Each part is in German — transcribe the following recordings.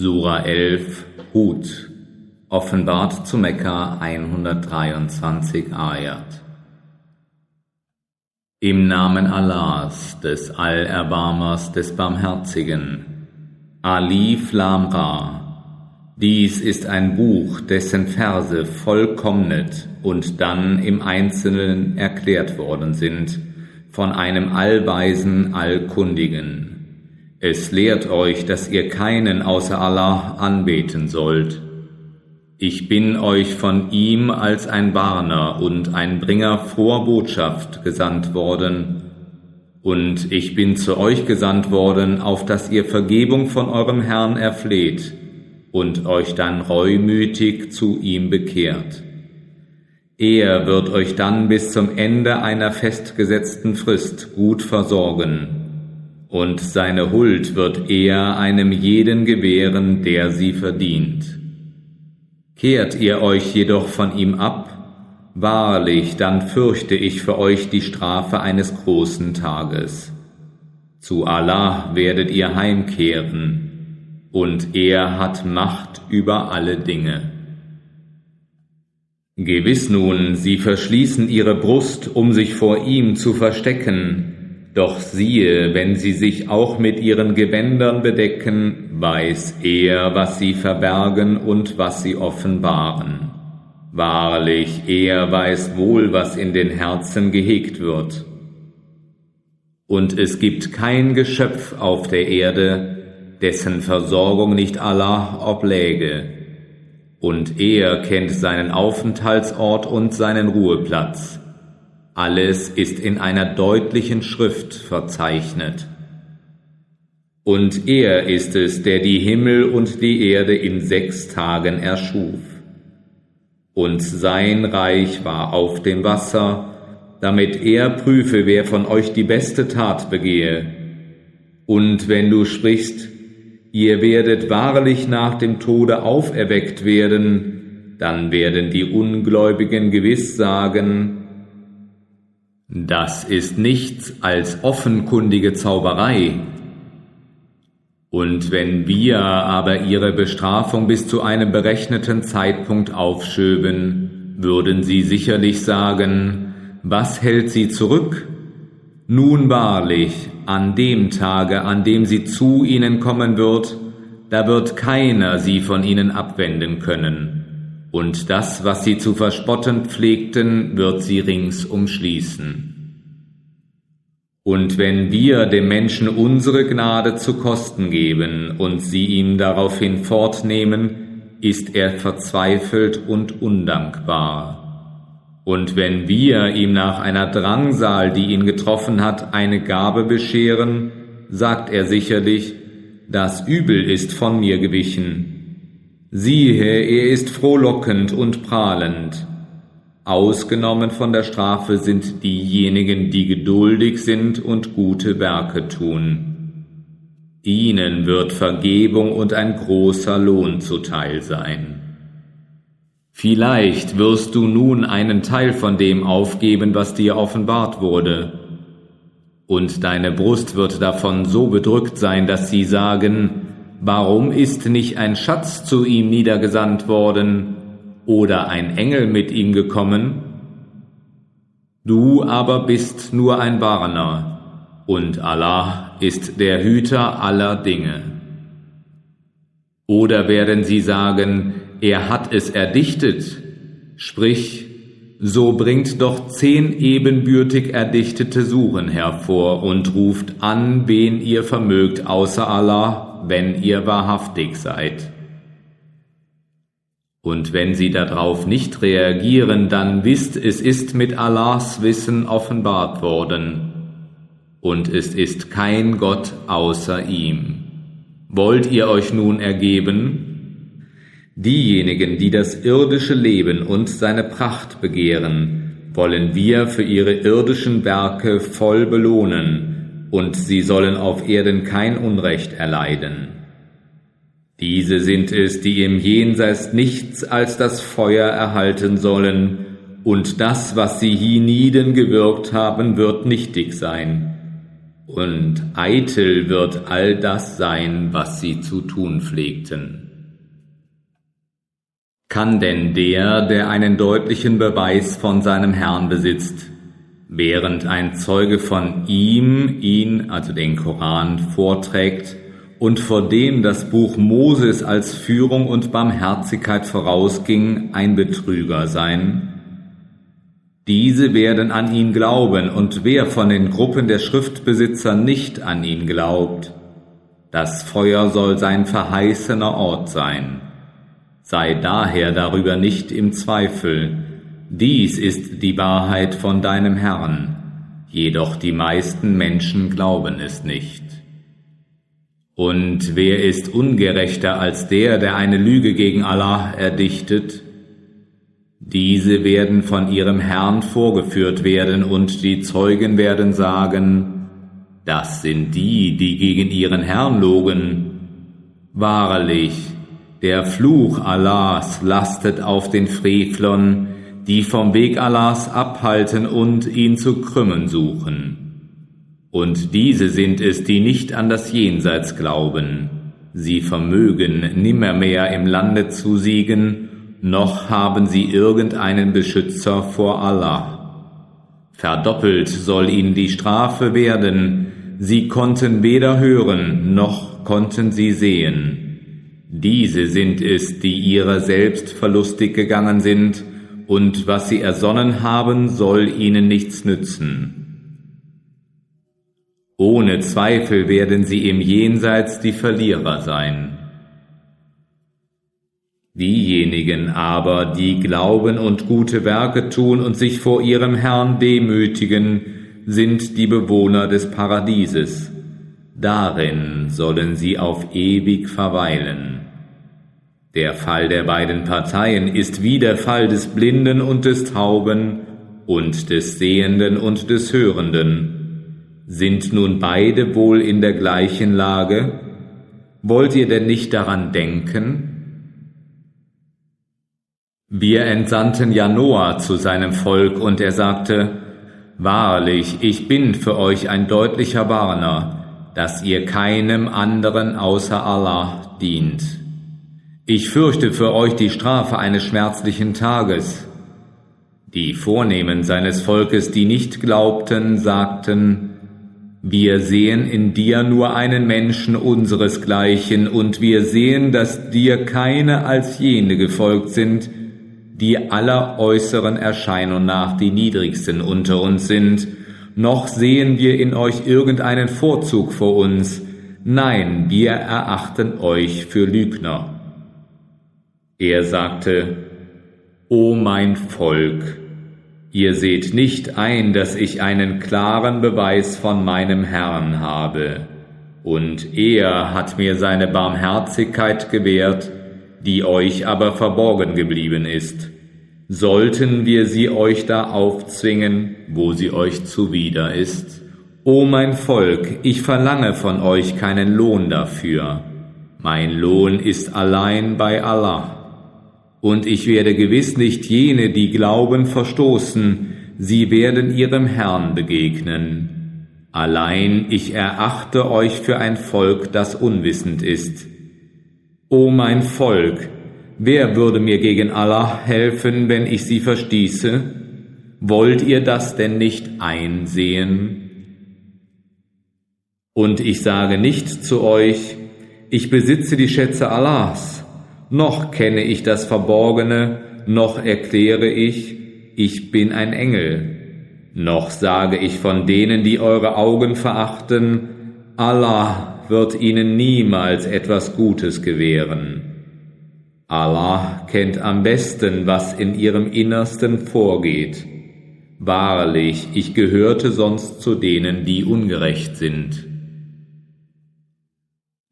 Sura 11 Hud Offenbart zu Mekka 123 Ayat Im Namen Allahs, des Allerbarmers, des Barmherzigen, Alif Lam Ra. Dies ist ein Buch, dessen Verse vollkommnet und dann im Einzelnen erklärt worden sind von einem allweisen, allkundigen es lehrt euch, dass ihr keinen außer Allah anbeten sollt. Ich bin euch von ihm als ein Warner und ein Bringer froher Botschaft gesandt worden, und ich bin zu euch gesandt worden, auf dass ihr Vergebung von eurem Herrn erfleht und euch dann reumütig zu ihm bekehrt. Er wird euch dann bis zum Ende einer festgesetzten Frist gut versorgen und seine Huld wird er einem jeden gewähren, der sie verdient. Kehrt ihr euch jedoch von ihm ab, wahrlich, dann fürchte ich für euch die Strafe eines großen Tages. Zu Allah werdet ihr heimkehren, und er hat Macht über alle Dinge. Gewiss nun, sie verschließen ihre Brust, um sich vor ihm zu verstecken, doch siehe, wenn sie sich auch mit ihren Gewändern bedecken, weiß er, was sie verbergen und was sie offenbaren. Wahrlich, er weiß wohl, was in den Herzen gehegt wird. Und es gibt kein Geschöpf auf der Erde, dessen Versorgung nicht Allah obläge. Und er kennt seinen Aufenthaltsort und seinen Ruheplatz. Alles ist in einer deutlichen Schrift verzeichnet. Und er ist es, der die Himmel und die Erde in sechs Tagen erschuf. Und sein Reich war auf dem Wasser, damit er prüfe, wer von euch die beste Tat begehe. Und wenn du sprichst, ihr werdet wahrlich nach dem Tode auferweckt werden, dann werden die Ungläubigen gewiss sagen, das ist nichts als offenkundige Zauberei. Und wenn wir aber ihre Bestrafung bis zu einem berechneten Zeitpunkt aufschöben, würden sie sicherlich sagen, was hält sie zurück? Nun wahrlich, an dem Tage, an dem sie zu ihnen kommen wird, da wird keiner sie von ihnen abwenden können und das, was sie zu verspotten pflegten, wird sie rings umschließen. Und wenn wir dem Menschen unsere Gnade zu Kosten geben und sie ihm daraufhin fortnehmen, ist er verzweifelt und undankbar. Und wenn wir ihm nach einer Drangsal, die ihn getroffen hat, eine Gabe bescheren, sagt er sicherlich, das Übel ist von mir gewichen, Siehe, er ist frohlockend und prahlend. Ausgenommen von der Strafe sind diejenigen, die geduldig sind und gute Werke tun. Ihnen wird Vergebung und ein großer Lohn zuteil sein. Vielleicht wirst du nun einen Teil von dem aufgeben, was dir offenbart wurde. Und deine Brust wird davon so bedrückt sein, dass sie sagen, Warum ist nicht ein Schatz zu ihm niedergesandt worden oder ein Engel mit ihm gekommen? Du aber bist nur ein Warner, und Allah ist der Hüter aller Dinge. Oder werden sie sagen, er hat es erdichtet, sprich, so bringt doch zehn ebenbürtig erdichtete Suren hervor und ruft an, wen ihr vermögt außer Allah wenn ihr wahrhaftig seid. Und wenn sie darauf nicht reagieren, dann wisst, es ist mit Allahs Wissen offenbart worden. Und es ist kein Gott außer ihm. Wollt ihr euch nun ergeben? Diejenigen, die das irdische Leben und seine Pracht begehren, wollen wir für ihre irdischen Werke voll belohnen, und sie sollen auf Erden kein Unrecht erleiden. Diese sind es, die im Jenseits nichts als das Feuer erhalten sollen, und das, was sie hienieden gewirkt haben, wird nichtig sein. und eitel wird all das sein, was sie zu tun pflegten. Kann denn der, der einen deutlichen Beweis von seinem Herrn besitzt, während ein Zeuge von ihm ihn, also den Koran, vorträgt und vor dem das Buch Moses als Führung und Barmherzigkeit vorausging, ein Betrüger sein? Diese werden an ihn glauben, und wer von den Gruppen der Schriftbesitzer nicht an ihn glaubt, das Feuer soll sein verheißener Ort sein. Sei daher darüber nicht im Zweifel. Dies ist die Wahrheit von deinem Herrn, jedoch die meisten Menschen glauben es nicht. Und wer ist ungerechter als der, der eine Lüge gegen Allah erdichtet? Diese werden von ihrem Herrn vorgeführt werden, und die Zeugen werden sagen, das sind die, die gegen ihren Herrn logen. Wahrlich, der Fluch Allahs lastet auf den Frevlern, die vom Weg Allahs abhalten und ihn zu krümmen suchen. Und diese sind es, die nicht an das Jenseits glauben. Sie vermögen nimmermehr im Lande zu siegen, noch haben sie irgendeinen Beschützer vor Allah. Verdoppelt soll ihnen die Strafe werden, sie konnten weder hören, noch konnten sie sehen. Diese sind es, die ihrer selbst verlustig gegangen sind, und was sie ersonnen haben, soll ihnen nichts nützen. Ohne Zweifel werden sie im Jenseits die Verlierer sein. Diejenigen aber, die glauben und gute Werke tun und sich vor ihrem Herrn demütigen, sind die Bewohner des Paradieses. Darin sollen sie auf ewig verweilen. Der Fall der beiden Parteien ist wie der Fall des Blinden und des Tauben und des Sehenden und des Hörenden. Sind nun beide wohl in der gleichen Lage? Wollt ihr denn nicht daran denken? Wir entsandten ja Noah zu seinem Volk und er sagte, Wahrlich, ich bin für euch ein deutlicher Warner, dass ihr keinem anderen außer Allah dient. Ich fürchte für euch die Strafe eines schmerzlichen Tages. Die Vornehmen seines Volkes, die nicht glaubten, sagten, wir sehen in dir nur einen Menschen unseresgleichen, und wir sehen, dass dir keine als jene gefolgt sind, die aller äußeren Erscheinung nach die niedrigsten unter uns sind, noch sehen wir in euch irgendeinen Vorzug vor uns. Nein, wir erachten euch für Lügner. Er sagte, O mein Volk, ihr seht nicht ein, dass ich einen klaren Beweis von meinem Herrn habe, und er hat mir seine Barmherzigkeit gewährt, die euch aber verborgen geblieben ist sollten wir sie euch da aufzwingen, wo sie euch zuwider ist? O mein Volk, ich verlange von euch keinen Lohn dafür. Mein Lohn ist allein bei Allah. Und ich werde gewiss nicht jene, die glauben, verstoßen, sie werden ihrem Herrn begegnen. Allein ich erachte euch für ein Volk, das unwissend ist. O mein Volk, Wer würde mir gegen Allah helfen, wenn ich sie verstieße? Wollt ihr das denn nicht einsehen? Und ich sage nicht zu euch, ich besitze die Schätze Allahs, noch kenne ich das Verborgene, noch erkläre ich, ich bin ein Engel, noch sage ich von denen, die eure Augen verachten, Allah wird ihnen niemals etwas Gutes gewähren. Allah kennt am besten, was in ihrem Innersten vorgeht. Wahrlich, ich gehörte sonst zu denen, die ungerecht sind.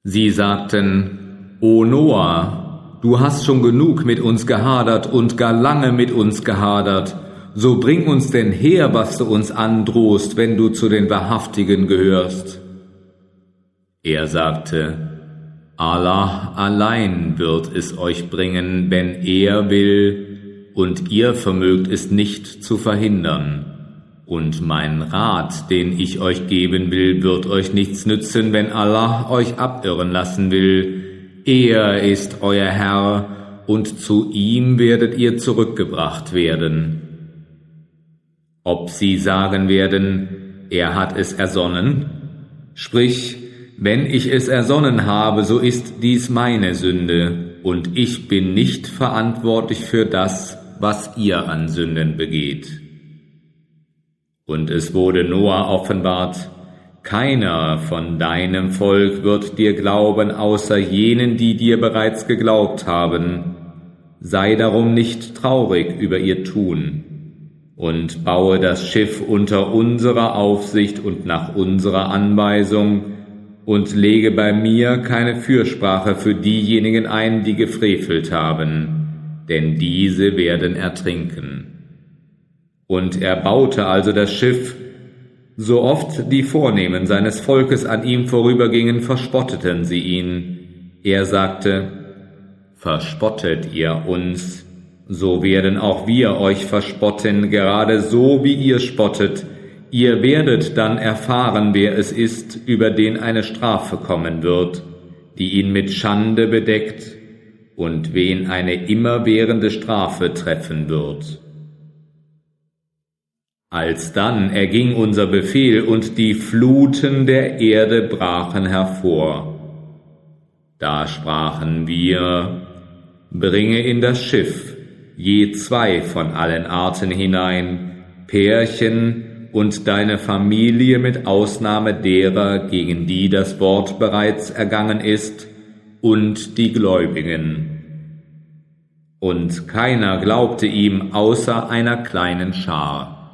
Sie sagten, O Noah, du hast schon genug mit uns gehadert und gar lange mit uns gehadert, so bring uns denn her, was du uns androhst, wenn du zu den Wahrhaftigen gehörst. Er sagte, Allah allein wird es euch bringen, wenn er will, und ihr vermögt es nicht zu verhindern. Und mein Rat, den ich euch geben will, wird euch nichts nützen, wenn Allah euch abirren lassen will. Er ist euer Herr, und zu ihm werdet ihr zurückgebracht werden. Ob sie sagen werden, er hat es ersonnen? Sprich, wenn ich es ersonnen habe, so ist dies meine Sünde, und ich bin nicht verantwortlich für das, was ihr an Sünden begeht. Und es wurde Noah offenbart, keiner von deinem Volk wird dir glauben, außer jenen, die dir bereits geglaubt haben. Sei darum nicht traurig über ihr Tun und baue das Schiff unter unserer Aufsicht und nach unserer Anweisung und lege bei mir keine Fürsprache für diejenigen ein, die gefrevelt haben, denn diese werden ertrinken. Und er baute also das Schiff, so oft die Vornehmen seines Volkes an ihm vorübergingen, verspotteten sie ihn. Er sagte, Verspottet ihr uns, so werden auch wir euch verspotten, gerade so wie ihr spottet. Ihr werdet dann erfahren, wer es ist, über den eine Strafe kommen wird, die ihn mit Schande bedeckt und wen eine immerwährende Strafe treffen wird. Alsdann erging unser Befehl und die Fluten der Erde brachen hervor. Da sprachen wir, bringe in das Schiff je zwei von allen Arten hinein, Pärchen und deine Familie mit Ausnahme derer, gegen die das Wort bereits ergangen ist, und die Gläubigen. Und keiner glaubte ihm außer einer kleinen Schar.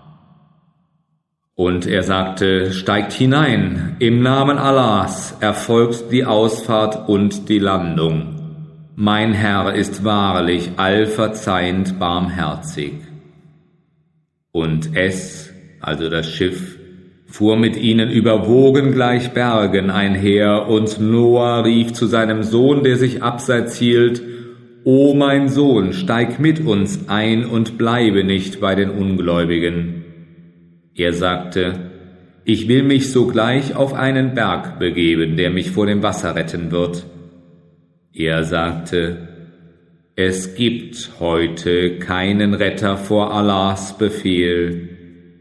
Und er sagte, steigt hinein, im Namen Allahs erfolgt die Ausfahrt und die Landung. Mein Herr ist wahrlich allverzeihend barmherzig. Und es, also das Schiff, fuhr mit ihnen über Wogen gleich Bergen einher, und Noah rief zu seinem Sohn, der sich abseits hielt, O mein Sohn, steig mit uns ein und bleibe nicht bei den Ungläubigen. Er sagte, ich will mich sogleich auf einen Berg begeben, der mich vor dem Wasser retten wird. Er sagte, es gibt heute keinen Retter vor Allahs Befehl.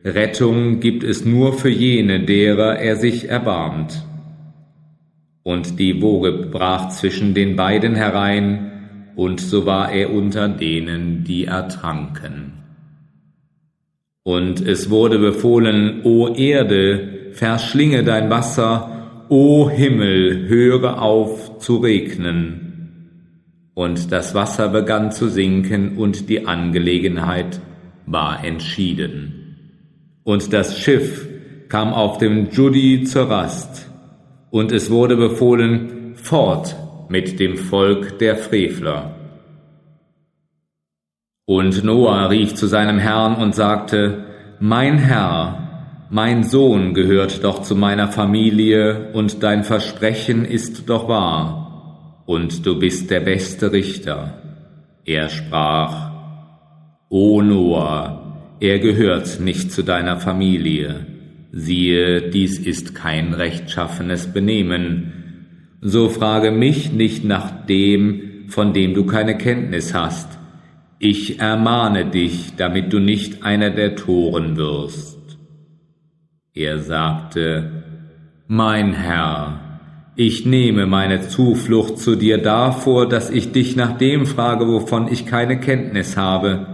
Rettung gibt es nur für jene, derer er sich erbarmt. Und die Woge brach zwischen den beiden herein, und so war er unter denen, die ertranken. Und es wurde befohlen, O Erde, verschlinge dein Wasser, O Himmel, höre auf zu regnen. Und das Wasser begann zu sinken und die Angelegenheit war entschieden. Und das Schiff kam auf dem Judi zur Rast, und es wurde befohlen, fort mit dem Volk der Frevler. Und Noah rief zu seinem Herrn und sagte, Mein Herr, mein Sohn gehört doch zu meiner Familie, und dein Versprechen ist doch wahr, und du bist der beste Richter. Er sprach, O Noah, er gehört nicht zu deiner Familie. Siehe, dies ist kein rechtschaffenes Benehmen. So frage mich nicht nach dem, von dem du keine Kenntnis hast ich ermahne dich, damit du nicht einer der Toren wirst. Er sagte, Mein Herr, ich nehme meine Zuflucht zu dir davor, dass ich dich nach dem frage, wovon ich keine Kenntnis habe.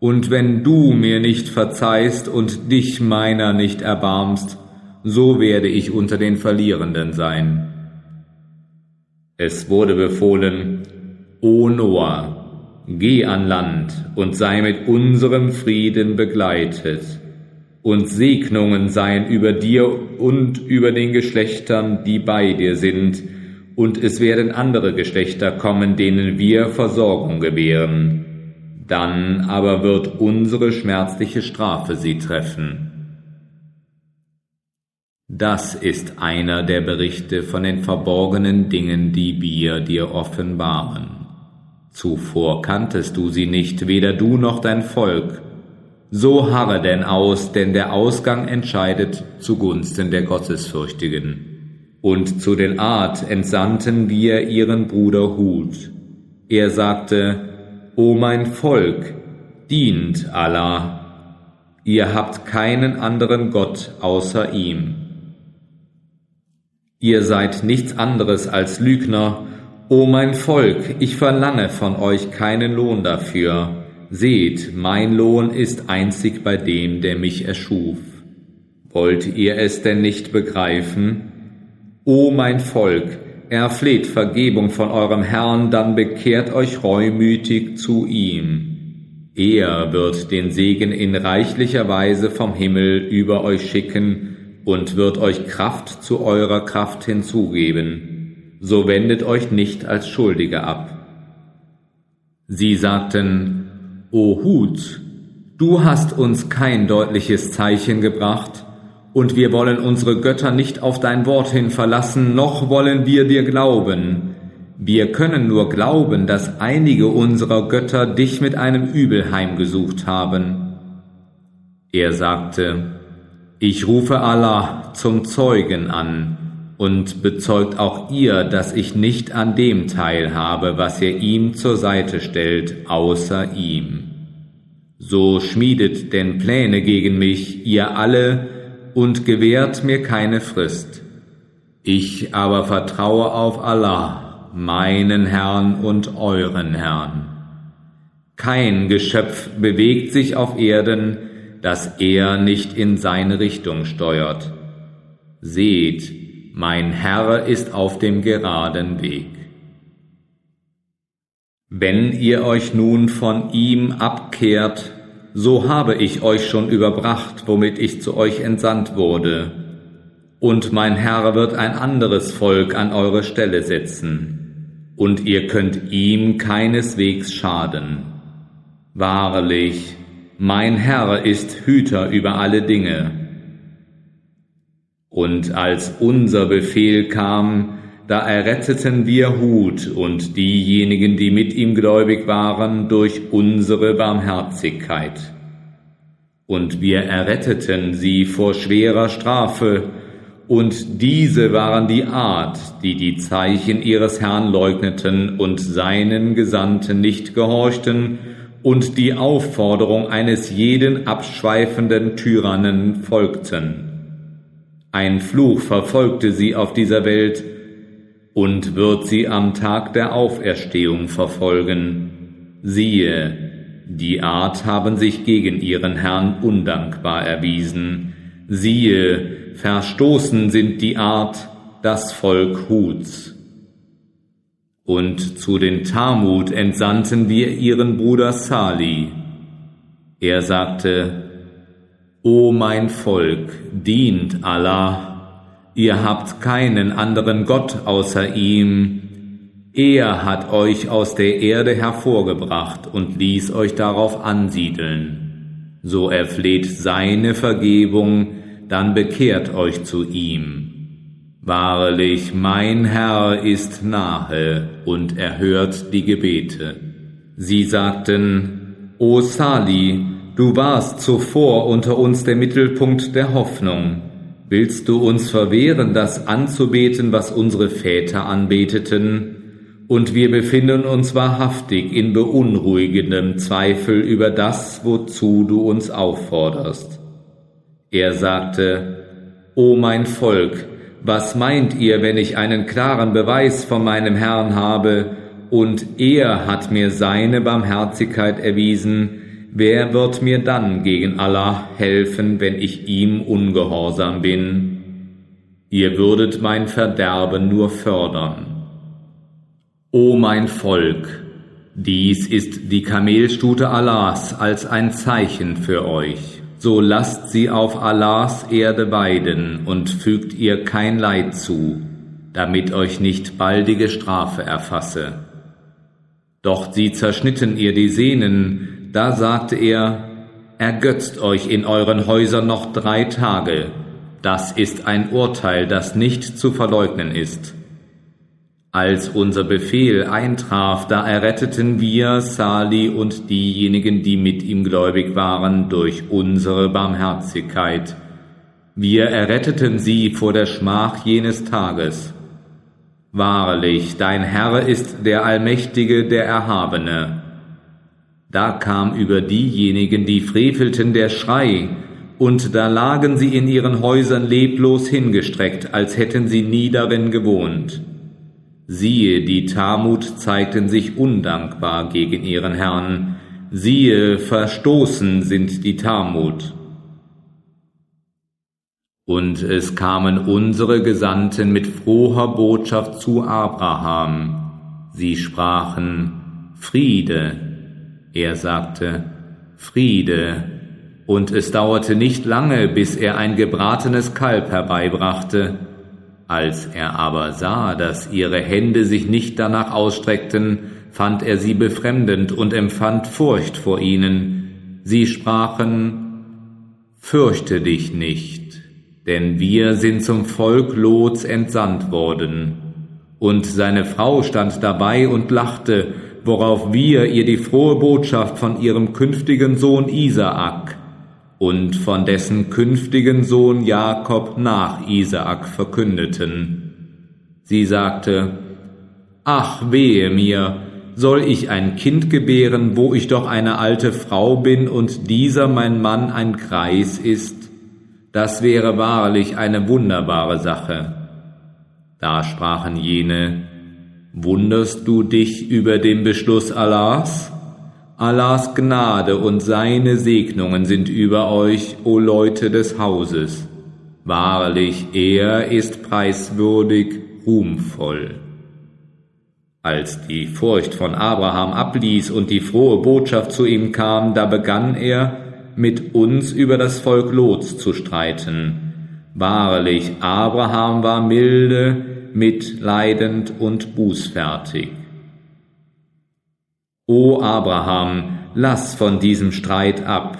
Und wenn du mir nicht verzeihst und dich meiner nicht erbarmst, so werde ich unter den Verlierenden sein. Es wurde befohlen, O Noah, Geh an Land und sei mit unserem Frieden begleitet, und Segnungen seien über dir und über den Geschlechtern, die bei dir sind, und es werden andere Geschlechter kommen, denen wir Versorgung gewähren. Dann aber wird unsere schmerzliche Strafe sie treffen. Das ist einer der Berichte von den verborgenen Dingen, die wir dir offenbaren. Zuvor kanntest du sie nicht, weder du noch dein Volk. So harre denn aus, denn der Ausgang entscheidet zugunsten der Gottesfürchtigen. Und zu den Art entsandten wir ihren Bruder Hud. Er sagte, O mein Volk, dient Allah. Ihr habt keinen anderen Gott außer ihm. Ihr seid nichts anderes als Lügner. O mein Volk, ich verlange von euch keinen Lohn dafür Seht, mein Lohn ist einzig bei dem, der mich erschuf. Wollt ihr es denn nicht begreifen? O mein Volk, erfleht Vergebung von eurem Herrn, dann bekehrt euch reumütig zu ihm. Er wird den Segen in reichlicher Weise vom Himmel über euch schicken und wird euch Kraft zu eurer Kraft hinzugeben. So wendet euch nicht als Schuldige ab. Sie sagten, O Hut, du hast uns kein deutliches Zeichen gebracht, und wir wollen unsere Götter nicht auf dein Wort hin verlassen, noch wollen wir dir glauben. Wir können nur glauben, dass einige unserer Götter dich mit einem Übel heimgesucht haben. Er sagte, ich rufe Allah zum Zeugen an und bezeugt auch ihr, dass ich nicht an dem teilhabe, was ihr ihm zur Seite stellt, außer ihm. So schmiedet denn Pläne gegen mich, ihr alle, und gewährt mir keine Frist. Ich aber vertraue auf Allah, meinen Herrn und euren Herrn. Kein Geschöpf bewegt sich auf Erden, das er nicht in seine Richtung steuert. Seht, mein Herr ist auf dem geraden Weg. Wenn ihr euch nun von ihm abkehrt, so habe ich euch schon überbracht, womit ich zu euch entsandt wurde. Und mein Herr wird ein anderes Volk an eure Stelle setzen, und ihr könnt ihm keineswegs schaden. Wahrlich, mein Herr ist Hüter über alle Dinge. Und als unser Befehl kam, da erretteten wir Hut und diejenigen, die mit ihm gläubig waren, durch unsere Barmherzigkeit. Und wir erretteten sie vor schwerer Strafe, und diese waren die Art, die die Zeichen ihres Herrn leugneten und seinen Gesandten nicht gehorchten und die Aufforderung eines jeden abschweifenden Tyrannen folgten. Ein Fluch verfolgte sie auf dieser Welt, und wird sie am Tag der Auferstehung verfolgen. Siehe, die Art haben sich gegen ihren Herrn undankbar erwiesen. Siehe, verstoßen sind die Art, das Volk Huts. Und zu den Talmud entsandten wir ihren Bruder Sali. Er sagte, O mein Volk, dient Allah Ihr habt keinen anderen Gott außer ihm. Er hat euch aus der Erde hervorgebracht und ließ euch darauf ansiedeln. So erfleht seine Vergebung, dann bekehrt euch zu ihm. Wahrlich, mein Herr ist nahe und erhört die Gebete. Sie sagten, O Sali, du warst zuvor unter uns der Mittelpunkt der Hoffnung. Willst du uns verwehren, das anzubeten, was unsere Väter anbeteten? Und wir befinden uns wahrhaftig in beunruhigendem Zweifel über das, wozu du uns aufforderst. Er sagte, O mein Volk, was meint ihr, wenn ich einen klaren Beweis von meinem Herrn habe, und er hat mir seine Barmherzigkeit erwiesen, Wer wird mir dann gegen Allah helfen, wenn ich ihm ungehorsam bin? Ihr würdet mein Verderben nur fördern. O mein Volk, dies ist die Kamelstute Allahs als ein Zeichen für euch. So lasst sie auf Allahs Erde weiden und fügt ihr kein Leid zu, damit euch nicht baldige Strafe erfasse. Doch sie zerschnitten ihr die Sehnen, da sagte er, Ergötzt euch in euren Häusern noch drei Tage, das ist ein Urteil, das nicht zu verleugnen ist. Als unser Befehl eintraf, da erretteten wir Sali und diejenigen, die mit ihm gläubig waren, durch unsere Barmherzigkeit. Wir erretteten sie vor der Schmach jenes Tages. Wahrlich, dein Herr ist der Allmächtige, der Erhabene. Da kam über diejenigen, die frevelten, der Schrei, und da lagen sie in ihren Häusern leblos hingestreckt, als hätten sie nie darin gewohnt. Siehe, die Tamut zeigten sich undankbar gegen ihren Herrn. Siehe, verstoßen sind die Tamut. Und es kamen unsere Gesandten mit froher Botschaft zu Abraham. Sie sprachen, Friede. Er sagte, Friede. Und es dauerte nicht lange, bis er ein gebratenes Kalb herbeibrachte. Als er aber sah, dass ihre Hände sich nicht danach ausstreckten, fand er sie befremdend und empfand Furcht vor ihnen. Sie sprachen, Fürchte dich nicht, denn wir sind zum Volk Lots entsandt worden. Und seine Frau stand dabei und lachte, worauf wir ihr die frohe Botschaft von ihrem künftigen Sohn Isaak und von dessen künftigen Sohn Jakob nach Isaak verkündeten. Sie sagte, Ach wehe mir, soll ich ein Kind gebären, wo ich doch eine alte Frau bin und dieser mein Mann ein Kreis ist? Das wäre wahrlich eine wunderbare Sache. Da sprachen jene, Wunderst du dich über den Beschluss Allahs? Allahs Gnade und seine Segnungen sind über euch, o Leute des Hauses. Wahrlich, er ist preiswürdig, ruhmvoll. Als die Furcht von Abraham abließ und die frohe Botschaft zu ihm kam, da begann er, mit uns über das Volk Lots zu streiten. Wahrlich, Abraham war milde, mitleidend und bußfertig. O Abraham, lass von diesem Streit ab.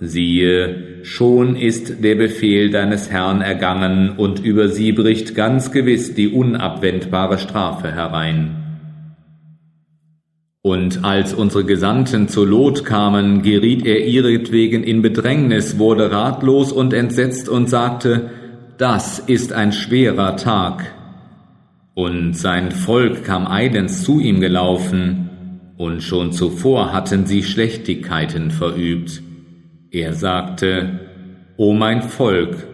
Siehe, schon ist der Befehl deines Herrn ergangen, und über sie bricht ganz gewiss die unabwendbare Strafe herein. Und als unsere Gesandten zu Lot kamen, geriet er ihretwegen in Bedrängnis, wurde ratlos und entsetzt und sagte, das ist ein schwerer Tag. Und sein Volk kam eilends zu ihm gelaufen, und schon zuvor hatten sie Schlechtigkeiten verübt. Er sagte, O mein Volk,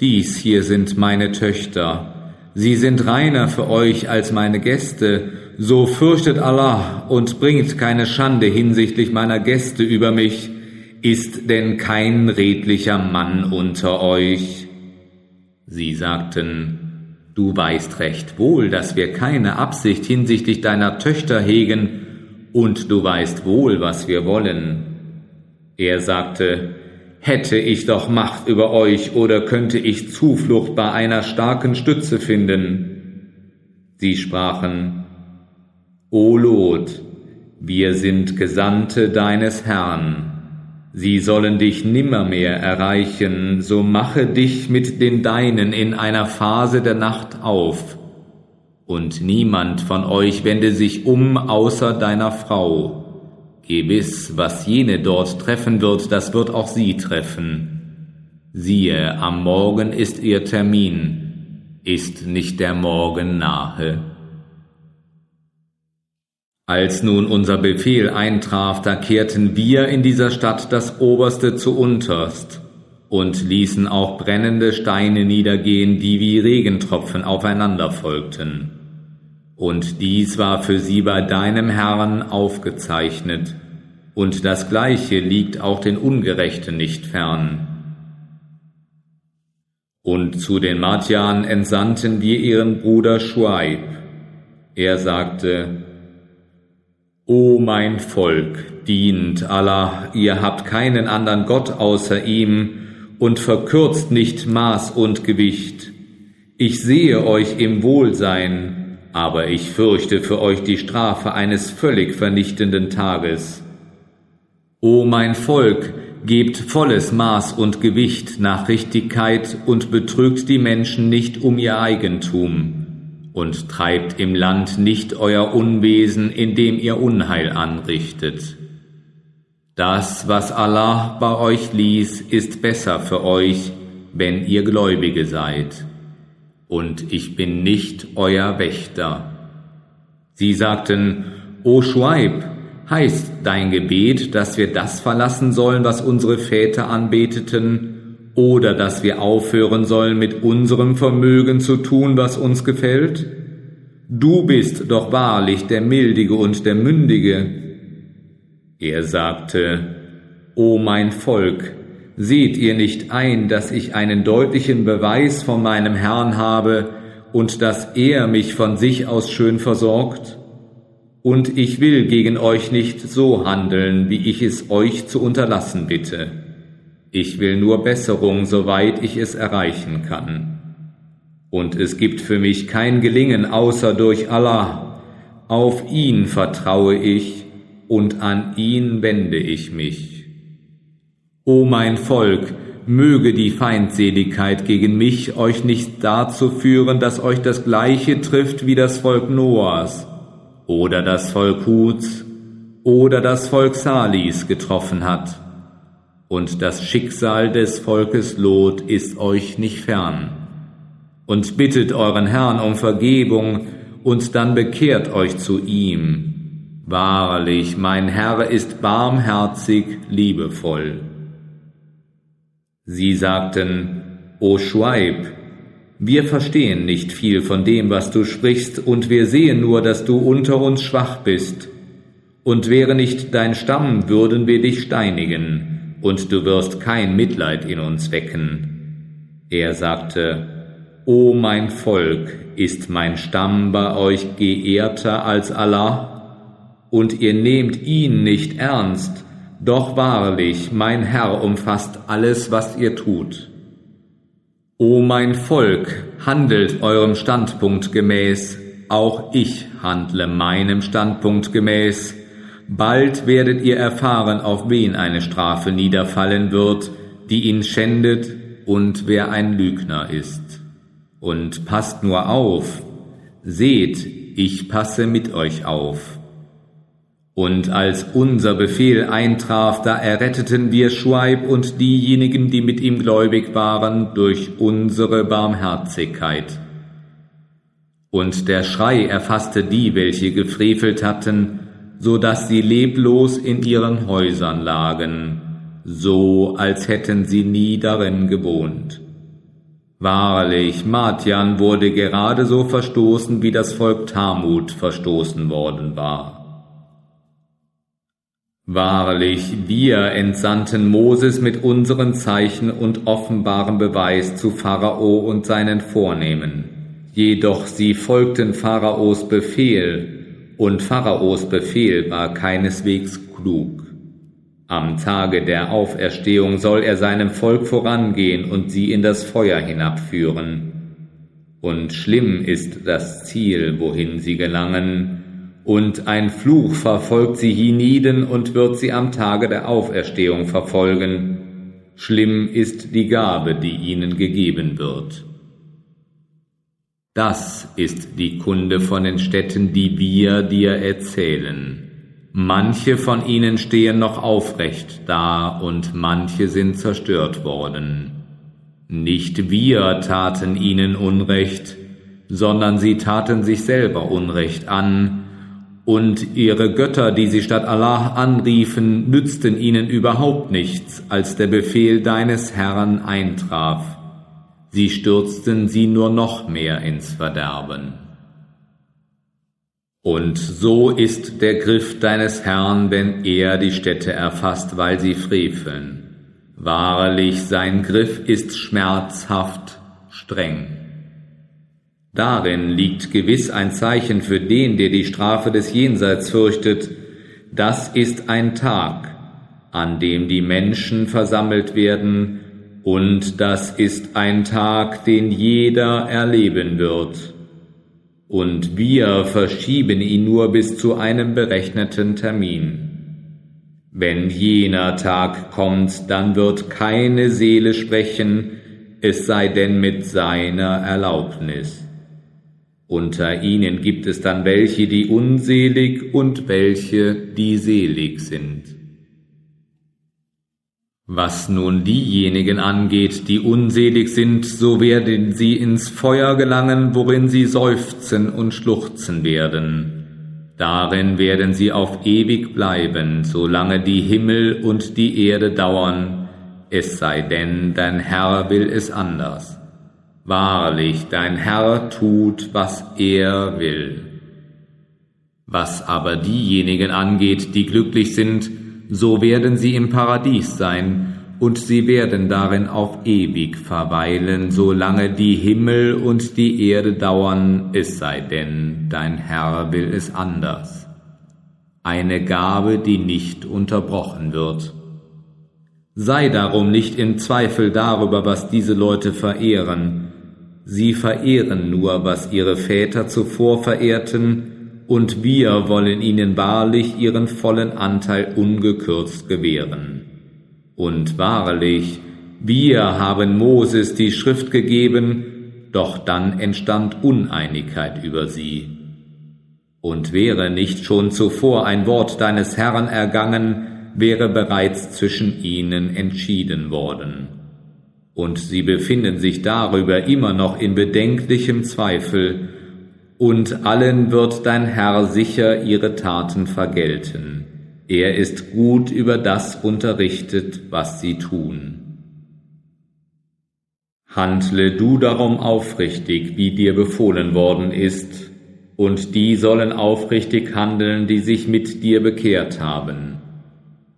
dies hier sind meine Töchter, sie sind reiner für euch als meine Gäste, so fürchtet Allah und bringt keine Schande hinsichtlich meiner Gäste über mich, ist denn kein redlicher Mann unter euch? Sie sagten, Du weißt recht wohl, dass wir keine Absicht hinsichtlich deiner Töchter hegen, und du weißt wohl, was wir wollen. Er sagte, Hätte ich doch Macht über euch, oder könnte ich Zuflucht bei einer starken Stütze finden? Sie sprachen, O Lot, wir sind Gesandte deines Herrn. Sie sollen dich nimmermehr erreichen, so mache dich mit den Deinen in einer Phase der Nacht auf und niemand von euch wende sich um außer deiner Frau. Gewiss, was jene dort treffen wird, das wird auch sie treffen. Siehe, am Morgen ist ihr Termin, ist nicht der Morgen nahe. Als nun unser Befehl eintraf, da kehrten wir in dieser Stadt das Oberste zu unterst und ließen auch brennende Steine niedergehen, die wie Regentropfen aufeinander folgten und dies war für sie bei deinem Herrn aufgezeichnet, und das Gleiche liegt auch den Ungerechten nicht fern. Und zu den Madjan entsandten wir ihren Bruder Schuaib. Er sagte, O mein Volk, dient Allah, ihr habt keinen anderen Gott außer ihm und verkürzt nicht Maß und Gewicht. Ich sehe euch im Wohlsein, aber ich fürchte für euch die Strafe eines völlig vernichtenden Tages. O mein Volk, gebt volles Maß und Gewicht nach Richtigkeit und betrügt die Menschen nicht um ihr Eigentum. Und treibt im Land nicht euer Unwesen, indem ihr Unheil anrichtet. Das, was Allah bei euch ließ, ist besser für euch, wenn ihr Gläubige seid. Und ich bin nicht euer Wächter. Sie sagten, O Schweib, heißt dein Gebet, dass wir das verlassen sollen, was unsere Väter anbeteten, oder dass wir aufhören sollen, mit unserem Vermögen zu tun, was uns gefällt? Du bist doch wahrlich der Mildige und der Mündige, er sagte, O mein Volk, seht ihr nicht ein, dass ich einen deutlichen Beweis von meinem Herrn habe und dass er mich von sich aus schön versorgt? Und ich will gegen euch nicht so handeln, wie ich es euch zu unterlassen bitte. Ich will nur Besserung, soweit ich es erreichen kann. Und es gibt für mich kein Gelingen außer durch Allah. Auf ihn vertraue ich und an ihn wende ich mich. O mein Volk, möge die Feindseligkeit gegen mich euch nicht dazu führen, dass euch das gleiche trifft wie das Volk Noahs oder das Volk Huds oder das Volk Salis getroffen hat. Und das Schicksal des Volkes Lot ist euch nicht fern. Und bittet euren Herrn um Vergebung und dann bekehrt euch zu ihm Wahrlich, mein Herr ist barmherzig, liebevoll. Sie sagten, O Schweib, wir verstehen nicht viel von dem, was du sprichst, und wir sehen nur, dass du unter uns schwach bist. Und wäre nicht dein Stamm, würden wir dich steinigen, und du wirst kein Mitleid in uns wecken. Er sagte, O mein Volk, ist mein Stamm bei euch geehrter als Allah? und ihr nehmt ihn nicht ernst, doch wahrlich, mein Herr umfasst alles, was ihr tut. O mein Volk, handelt eurem Standpunkt gemäß, auch ich handle meinem Standpunkt gemäß. Bald werdet ihr erfahren, auf wen eine Strafe niederfallen wird, die ihn schändet und wer ein Lügner ist. Und passt nur auf, seht, ich passe mit euch auf. Und als unser Befehl eintraf, da erretteten wir Schweib und diejenigen, die mit ihm gläubig waren, durch unsere Barmherzigkeit. Und der Schrei erfasste die, welche gefrevelt hatten, so dass sie leblos in ihren Häusern lagen, so als hätten sie nie darin gewohnt. Wahrlich, Matjan wurde gerade so verstoßen, wie das Volk Tamut verstoßen worden war. Wahrlich, wir entsandten Moses mit unseren Zeichen und offenbarem Beweis zu Pharao und seinen Vornehmen. Jedoch sie folgten Pharaos Befehl, und Pharaos Befehl war keineswegs klug. Am Tage der Auferstehung soll er seinem Volk vorangehen und sie in das Feuer hinabführen. Und schlimm ist das Ziel, wohin sie gelangen, und ein Fluch verfolgt sie hienieden und wird sie am Tage der Auferstehung verfolgen. Schlimm ist die Gabe, die ihnen gegeben wird. Das ist die Kunde von den Städten, die wir dir erzählen. Manche von ihnen stehen noch aufrecht da und manche sind zerstört worden. Nicht wir taten ihnen Unrecht, sondern sie taten sich selber Unrecht an, und ihre Götter, die sie statt Allah anriefen, nützten ihnen überhaupt nichts, als der Befehl deines Herrn eintraf. Sie stürzten sie nur noch mehr ins Verderben. Und so ist der Griff deines Herrn, wenn er die Städte erfasst, weil sie freveln. Wahrlich, sein Griff ist schmerzhaft streng. Darin liegt gewiss ein Zeichen für den, der die Strafe des Jenseits fürchtet. Das ist ein Tag, an dem die Menschen versammelt werden, und das ist ein Tag, den jeder erleben wird. Und wir verschieben ihn nur bis zu einem berechneten Termin. Wenn jener Tag kommt, dann wird keine Seele sprechen, es sei denn mit seiner Erlaubnis Unter ihnen gibt es dann welche, die unselig und welche, die selig sind. Was nun diejenigen angeht, die unselig sind, so werden sie ins Feuer gelangen, worin sie seufzen und schluchzen werden. Darin werden sie auf ewig bleiben, solange die Himmel und die Erde dauern, es sei denn, dein Herr will es anders. Wahrlich, dein Herr tut, was er will. Was aber diejenigen angeht, die glücklich sind, so werden sie im Paradies sein, und sie werden darin auf ewig verweilen, solange die Himmel und die Erde dauern, es sei denn, dein Herr will es anders. Eine Gabe, die nicht unterbrochen wird. Sei darum nicht im Zweifel darüber, was diese Leute verehren. Sie verehren nur, was ihre Väter zuvor verehrten, und wir wollen ihnen wahrlich ihren vollen Anteil ungekürzt gewähren. Und wahrlich, wir haben Moses die Schrift gegeben, doch dann entstand Uneinigkeit über sie. Und wäre nicht schon zuvor ein Wort deines Herrn ergangen, wäre bereits zwischen ihnen entschieden worden. Und sie befinden sich darüber immer noch in bedenklichem Zweifel, und allen wird dein Herr sicher ihre Taten vergelten. Er ist gut über das unterrichtet, was sie tun. Handle du darum aufrichtig, wie dir befohlen worden ist, und die sollen aufrichtig handeln, die sich mit dir bekehrt haben.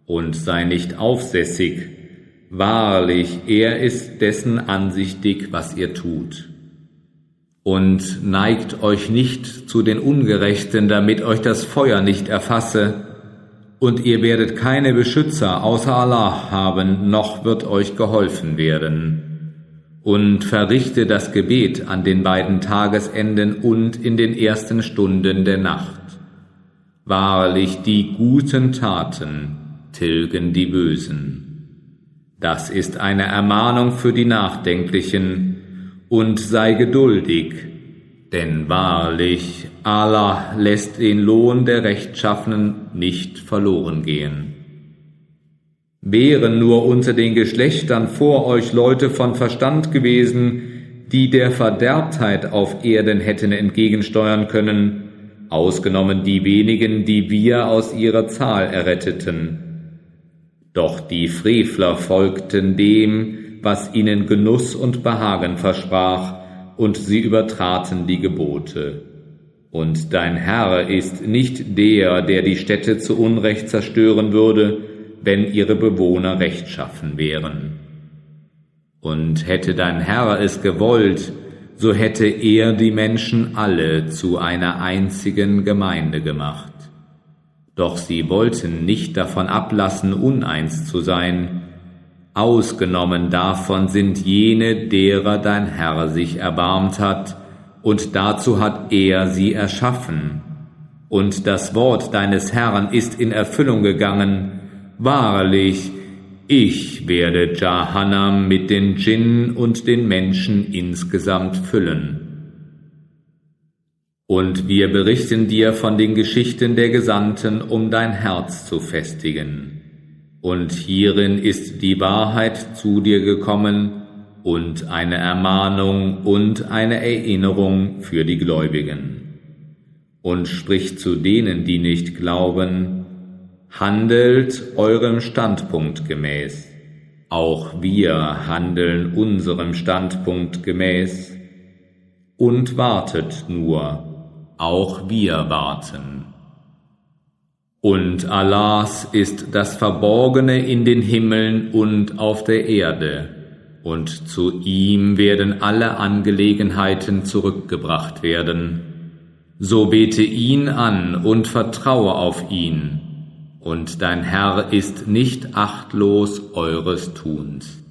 Und sei nicht aufsässig, wahrlich, er ist dessen ansichtig, was ihr tut und neigt euch nicht zu den Ungerechten, damit euch das Feuer nicht erfasse, und ihr werdet keine Beschützer außer Allah haben, noch wird euch geholfen werden. Und verrichte das Gebet an den beiden Tagesenden und in den ersten Stunden der Nacht. Wahrlich, die guten Taten tilgen die Bösen. Das ist eine Ermahnung für die Nachdenklichen, und sei geduldig, denn wahrlich, Allah lässt den Lohn der Rechtschaffenen nicht verloren gehen. Wären nur unter den Geschlechtern vor euch Leute von Verstand gewesen, die der Verderbtheit auf Erden hätten entgegensteuern können, ausgenommen die wenigen, die wir aus ihrer Zahl erretteten. Doch die Frevler folgten dem, was ihnen Genuss und Behagen versprach, und sie übertraten die Gebote. Und dein Herr ist nicht der, der die Städte zu Unrecht zerstören würde, wenn ihre Bewohner rechtschaffen wären. Und hätte dein Herr es gewollt, so hätte er die Menschen alle zu einer einzigen Gemeinde gemacht. Doch sie wollten nicht davon ablassen, uneins zu sein, Ausgenommen davon sind jene, derer dein Herr sich erbarmt hat, und dazu hat er sie erschaffen. Und das Wort deines Herrn ist in Erfüllung gegangen. Wahrlich, ich werde Jahannam mit den Djinn und den Menschen insgesamt füllen. Und wir berichten dir von den Geschichten der Gesandten, um dein Herz zu festigen und hierin ist die Wahrheit zu dir gekommen und eine Ermahnung und eine Erinnerung für die Gläubigen. Und spricht zu denen, die nicht glauben, handelt eurem Standpunkt gemäß. Auch wir handeln unserem Standpunkt gemäß. Und wartet nur, auch wir warten. Und Allahs ist das Verborgene in den Himmeln und auf der Erde, und zu ihm werden alle Angelegenheiten zurückgebracht werden. So bete ihn an und vertraue auf ihn, und dein Herr ist nicht achtlos eures Tuns.